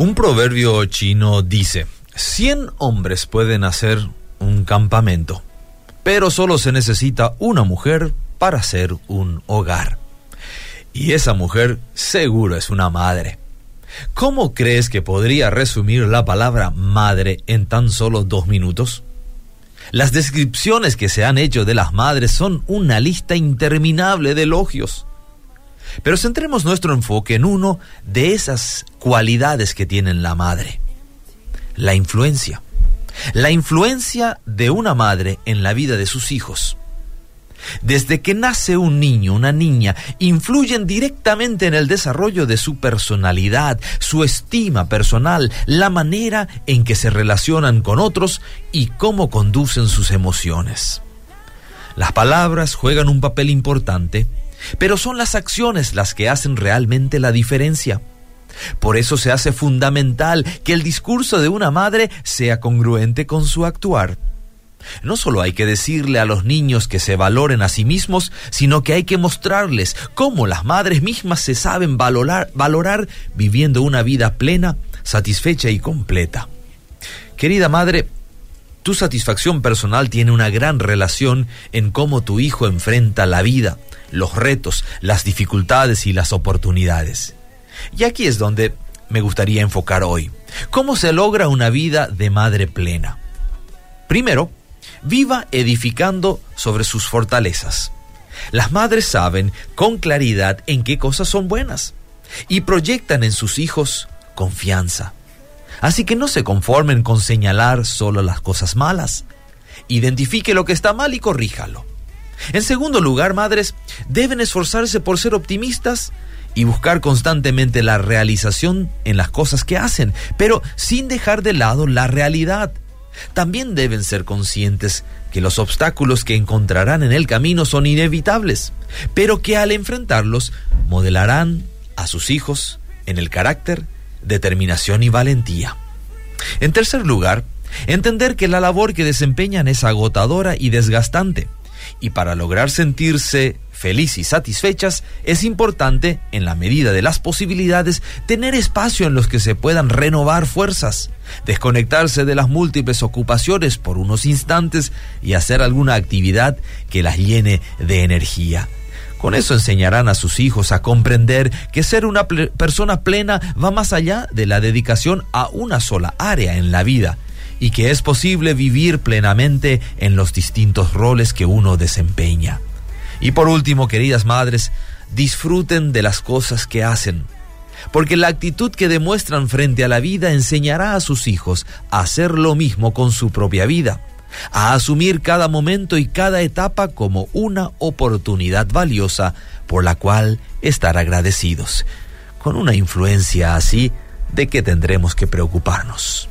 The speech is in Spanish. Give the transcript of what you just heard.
Un proverbio chino dice, 100 hombres pueden hacer un campamento, pero solo se necesita una mujer para hacer un hogar. Y esa mujer seguro es una madre. ¿Cómo crees que podría resumir la palabra madre en tan solo dos minutos? Las descripciones que se han hecho de las madres son una lista interminable de elogios. Pero centremos nuestro enfoque en uno de esas cualidades que tiene la madre. La influencia. La influencia de una madre en la vida de sus hijos. Desde que nace un niño, una niña, influyen directamente en el desarrollo de su personalidad, su estima personal, la manera en que se relacionan con otros y cómo conducen sus emociones. Las palabras juegan un papel importante pero son las acciones las que hacen realmente la diferencia. Por eso se hace fundamental que el discurso de una madre sea congruente con su actuar. No solo hay que decirle a los niños que se valoren a sí mismos, sino que hay que mostrarles cómo las madres mismas se saben valorar, valorar viviendo una vida plena, satisfecha y completa. Querida madre, tu satisfacción personal tiene una gran relación en cómo tu hijo enfrenta la vida, los retos, las dificultades y las oportunidades. Y aquí es donde me gustaría enfocar hoy. ¿Cómo se logra una vida de madre plena? Primero, viva edificando sobre sus fortalezas. Las madres saben con claridad en qué cosas son buenas y proyectan en sus hijos confianza. Así que no se conformen con señalar solo las cosas malas. Identifique lo que está mal y corríjalo. En segundo lugar, madres deben esforzarse por ser optimistas y buscar constantemente la realización en las cosas que hacen, pero sin dejar de lado la realidad. También deben ser conscientes que los obstáculos que encontrarán en el camino son inevitables, pero que al enfrentarlos modelarán a sus hijos en el carácter, determinación y valentía. En tercer lugar, entender que la labor que desempeñan es agotadora y desgastante y para lograr sentirse feliz y satisfechas es importante, en la medida de las posibilidades, tener espacio en los que se puedan renovar fuerzas, desconectarse de las múltiples ocupaciones por unos instantes y hacer alguna actividad que las llene de energía. Con eso enseñarán a sus hijos a comprender que ser una persona plena va más allá de la dedicación a una sola área en la vida y que es posible vivir plenamente en los distintos roles que uno desempeña. Y por último, queridas madres, disfruten de las cosas que hacen, porque la actitud que demuestran frente a la vida enseñará a sus hijos a hacer lo mismo con su propia vida, a asumir cada momento y cada etapa como una oportunidad valiosa por la cual estar agradecidos. Con una influencia así, ¿de qué tendremos que preocuparnos?